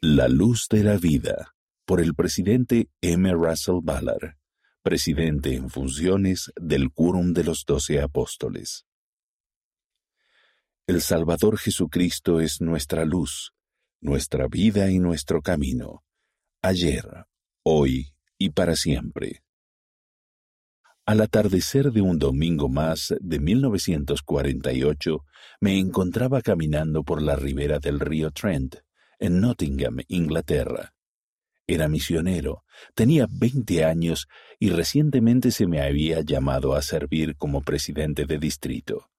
La luz de la vida, por el presidente M. Russell Ballard, presidente en funciones del Quórum de los Doce Apóstoles. El Salvador Jesucristo es nuestra luz, nuestra vida y nuestro camino, ayer, hoy y para siempre. Al atardecer de un domingo más de 1948, me encontraba caminando por la ribera del río Trent, en Nottingham, Inglaterra. Era misionero, tenía 20 años y recientemente se me había llamado a servir como presidente de distrito.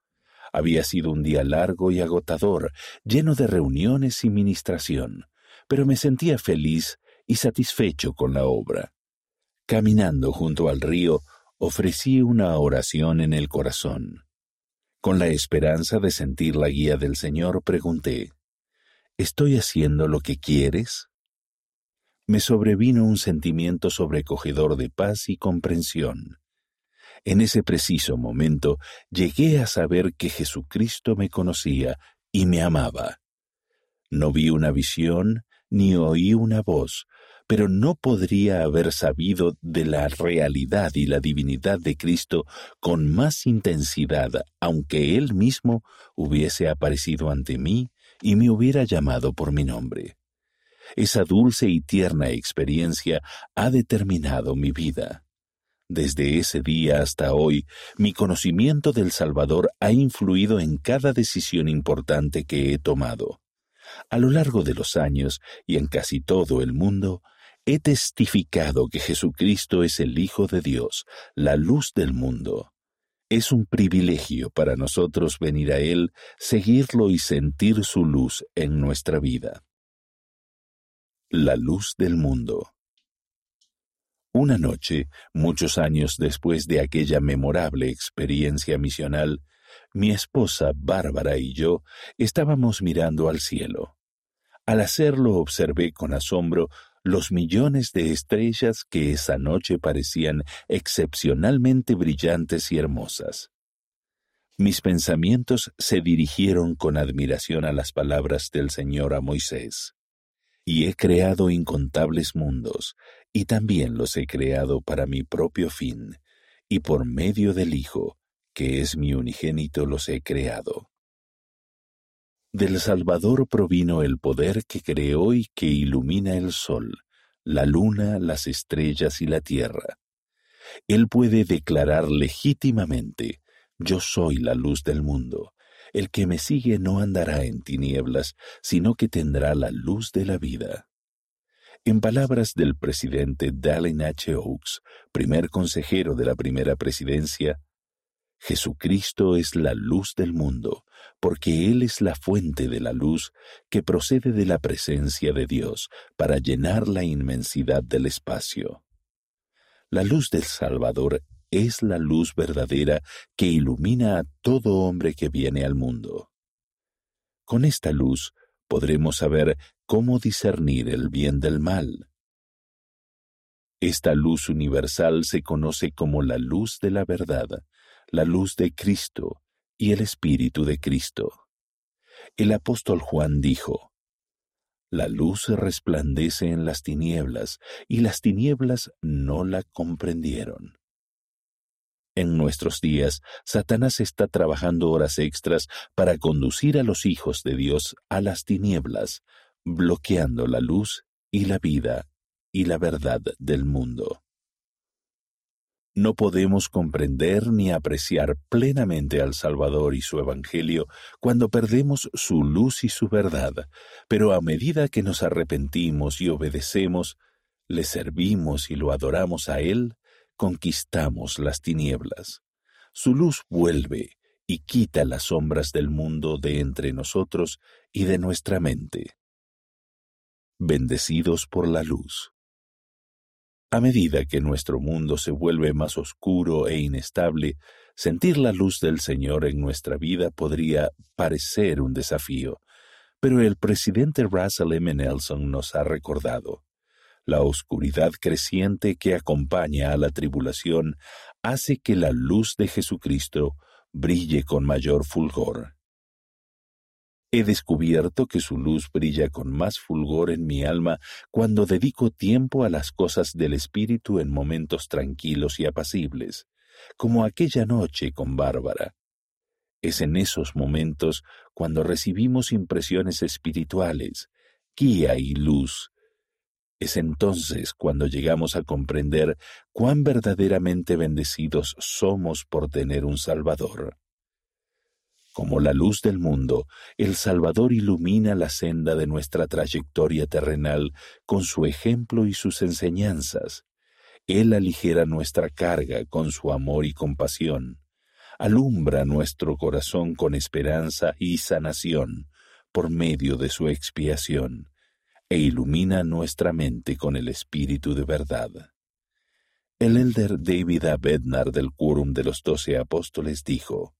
Había sido un día largo y agotador, lleno de reuniones y ministración, pero me sentía feliz y satisfecho con la obra. Caminando junto al río, ofrecí una oración en el corazón. Con la esperanza de sentir la guía del Señor, pregunté, ¿Estoy haciendo lo que quieres? Me sobrevino un sentimiento sobrecogedor de paz y comprensión. En ese preciso momento llegué a saber que Jesucristo me conocía y me amaba. No vi una visión ni oí una voz, pero no podría haber sabido de la realidad y la divinidad de Cristo con más intensidad, aunque Él mismo hubiese aparecido ante mí y me hubiera llamado por mi nombre. Esa dulce y tierna experiencia ha determinado mi vida. Desde ese día hasta hoy, mi conocimiento del Salvador ha influido en cada decisión importante que he tomado. A lo largo de los años y en casi todo el mundo, he testificado que Jesucristo es el Hijo de Dios, la luz del mundo. Es un privilegio para nosotros venir a Él, seguirlo y sentir su luz en nuestra vida. La luz del mundo. Una noche, muchos años después de aquella memorable experiencia misional, mi esposa Bárbara y yo estábamos mirando al cielo. Al hacerlo observé con asombro los millones de estrellas que esa noche parecían excepcionalmente brillantes y hermosas. Mis pensamientos se dirigieron con admiración a las palabras del Señor a Moisés. Y he creado incontables mundos, y también los he creado para mi propio fin, y por medio del Hijo, que es mi unigénito, los he creado. Del Salvador provino el poder que creó y que ilumina el sol, la luna, las estrellas y la tierra. Él puede declarar legítimamente, yo soy la luz del mundo. El que me sigue no andará en tinieblas, sino que tendrá la luz de la vida. En palabras del presidente Dallin H. Oaks, primer consejero de la primera presidencia, Jesucristo es la luz del mundo, porque Él es la fuente de la luz que procede de la presencia de Dios para llenar la inmensidad del espacio. La luz del Salvador es la luz verdadera que ilumina a todo hombre que viene al mundo. Con esta luz podremos saber cómo discernir el bien del mal. Esta luz universal se conoce como la luz de la verdad, la luz de Cristo y el Espíritu de Cristo. El apóstol Juan dijo, La luz resplandece en las tinieblas, y las tinieblas no la comprendieron. En nuestros días, Satanás está trabajando horas extras para conducir a los hijos de Dios a las tinieblas, bloqueando la luz y la vida y la verdad del mundo. No podemos comprender ni apreciar plenamente al Salvador y su Evangelio cuando perdemos su luz y su verdad, pero a medida que nos arrepentimos y obedecemos, le servimos y lo adoramos a Él, conquistamos las tinieblas. Su luz vuelve y quita las sombras del mundo de entre nosotros y de nuestra mente. Bendecidos por la luz. A medida que nuestro mundo se vuelve más oscuro e inestable, sentir la luz del Señor en nuestra vida podría parecer un desafío, pero el presidente Russell M. Nelson nos ha recordado. La oscuridad creciente que acompaña a la tribulación hace que la luz de Jesucristo brille con mayor fulgor. He descubierto que su luz brilla con más fulgor en mi alma cuando dedico tiempo a las cosas del espíritu en momentos tranquilos y apacibles, como aquella noche con Bárbara. Es en esos momentos cuando recibimos impresiones espirituales, guía y luz. Es entonces cuando llegamos a comprender cuán verdaderamente bendecidos somos por tener un Salvador. Como la luz del mundo, el Salvador ilumina la senda de nuestra trayectoria terrenal con su ejemplo y sus enseñanzas. Él aligera nuestra carga con su amor y compasión. Alumbra nuestro corazón con esperanza y sanación por medio de su expiación, e ilumina nuestra mente con el Espíritu de verdad. El elder David A. Bednar del Quórum de los Doce Apóstoles dijo,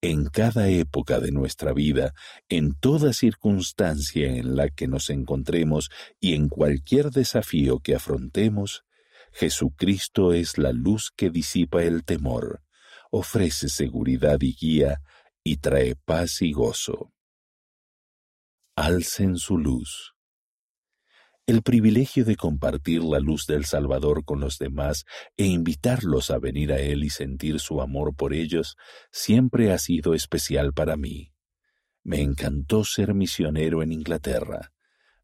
en cada época de nuestra vida, en toda circunstancia en la que nos encontremos y en cualquier desafío que afrontemos, Jesucristo es la luz que disipa el temor, ofrece seguridad y guía, y trae paz y gozo. Alcen su luz. El privilegio de compartir la luz del Salvador con los demás e invitarlos a venir a Él y sentir su amor por ellos siempre ha sido especial para mí. Me encantó ser misionero en Inglaterra.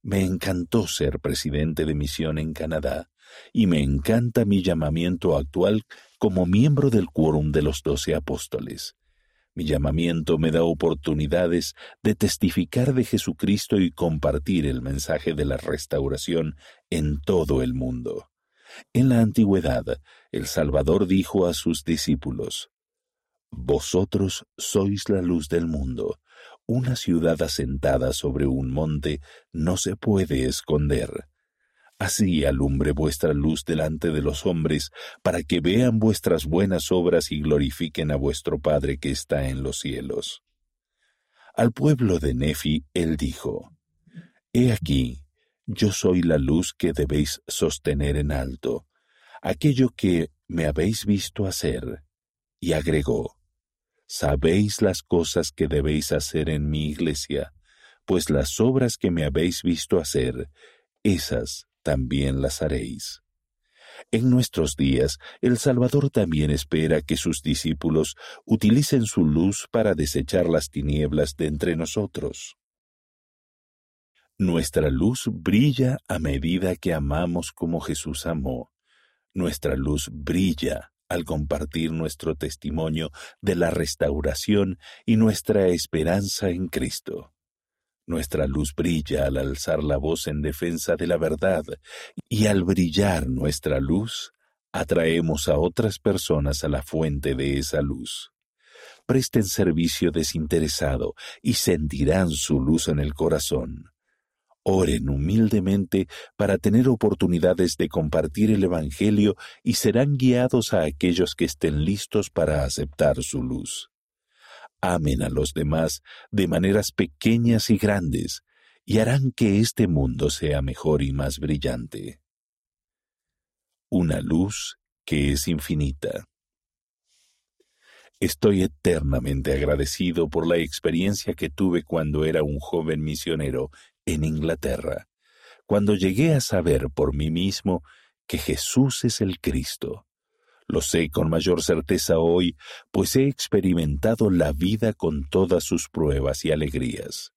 Me encantó ser presidente de misión en Canadá y me encanta mi llamamiento actual como miembro del quórum de los doce apóstoles. Mi llamamiento me da oportunidades de testificar de Jesucristo y compartir el mensaje de la restauración en todo el mundo. En la antigüedad, el Salvador dijo a sus discípulos, Vosotros sois la luz del mundo. Una ciudad asentada sobre un monte no se puede esconder. Así alumbre vuestra luz delante de los hombres, para que vean vuestras buenas obras y glorifiquen a vuestro Padre que está en los cielos. Al pueblo de Nefi él dijo, He aquí, yo soy la luz que debéis sostener en alto, aquello que me habéis visto hacer. Y agregó, Sabéis las cosas que debéis hacer en mi iglesia, pues las obras que me habéis visto hacer, esas también las haréis. En nuestros días, el Salvador también espera que sus discípulos utilicen su luz para desechar las tinieblas de entre nosotros. Nuestra luz brilla a medida que amamos como Jesús amó. Nuestra luz brilla al compartir nuestro testimonio de la restauración y nuestra esperanza en Cristo. Nuestra luz brilla al alzar la voz en defensa de la verdad y al brillar nuestra luz, atraemos a otras personas a la fuente de esa luz. Presten servicio desinteresado y sentirán su luz en el corazón. Oren humildemente para tener oportunidades de compartir el Evangelio y serán guiados a aquellos que estén listos para aceptar su luz amen a los demás de maneras pequeñas y grandes, y harán que este mundo sea mejor y más brillante. Una luz que es infinita. Estoy eternamente agradecido por la experiencia que tuve cuando era un joven misionero en Inglaterra, cuando llegué a saber por mí mismo que Jesús es el Cristo, lo sé con mayor certeza hoy, pues he experimentado la vida con todas sus pruebas y alegrías.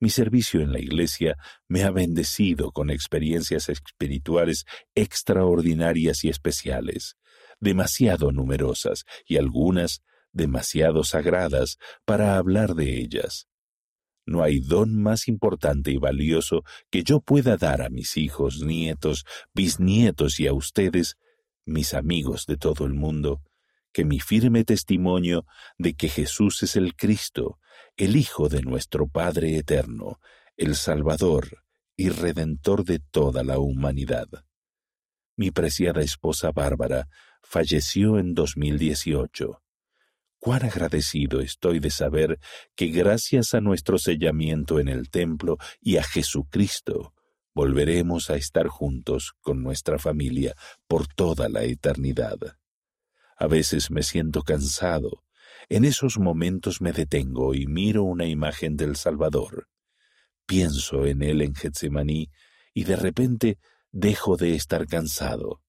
Mi servicio en la Iglesia me ha bendecido con experiencias espirituales extraordinarias y especiales, demasiado numerosas y algunas demasiado sagradas para hablar de ellas. No hay don más importante y valioso que yo pueda dar a mis hijos, nietos, bisnietos y a ustedes mis amigos de todo el mundo, que mi firme testimonio de que Jesús es el Cristo, el Hijo de nuestro Padre Eterno, el Salvador y Redentor de toda la humanidad. Mi preciada esposa Bárbara falleció en 2018. Cuán agradecido estoy de saber que gracias a nuestro sellamiento en el templo y a Jesucristo, volveremos a estar juntos con nuestra familia por toda la eternidad. A veces me siento cansado, En esos momentos me detengo y miro una imagen del Salvador. Pienso en él en Getsemaní y de repente dejo de estar cansado.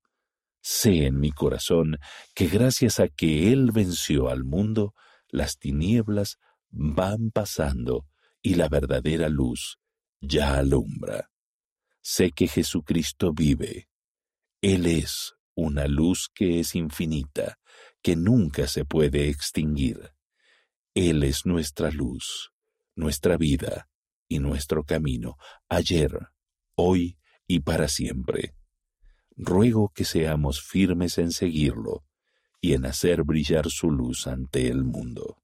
Sé en mi corazón que gracias a que Él venció al mundo, las tinieblas van pasando y la verdadera luz ya alumbra. Sé que Jesucristo vive. Él es una luz que es infinita, que nunca se puede extinguir. Él es nuestra luz, nuestra vida y nuestro camino, ayer, hoy y para siempre ruego que seamos firmes en seguirlo y en hacer brillar su luz ante el mundo.